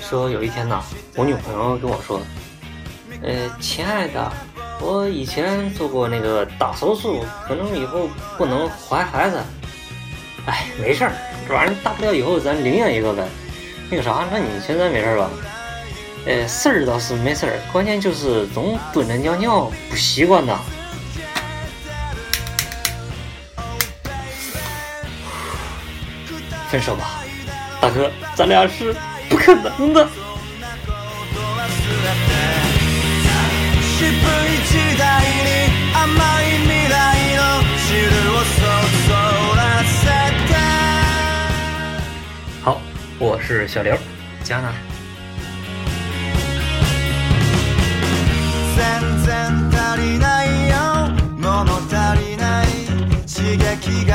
说有一天呢，我女朋友跟我说：“呃，亲爱的，我以前做过那个大手术，可能以后不能怀孩子。”哎，没事儿，这玩意儿大不了以后咱领养一个呗。那个啥，那你现在没事吧？呃，事儿倒是没事儿，关键就是总蹲着尿尿不习惯呐。分手吧，大哥，咱俩是不可能的。好，我是小刘，加呢？全然足りないよ物足りない刺激が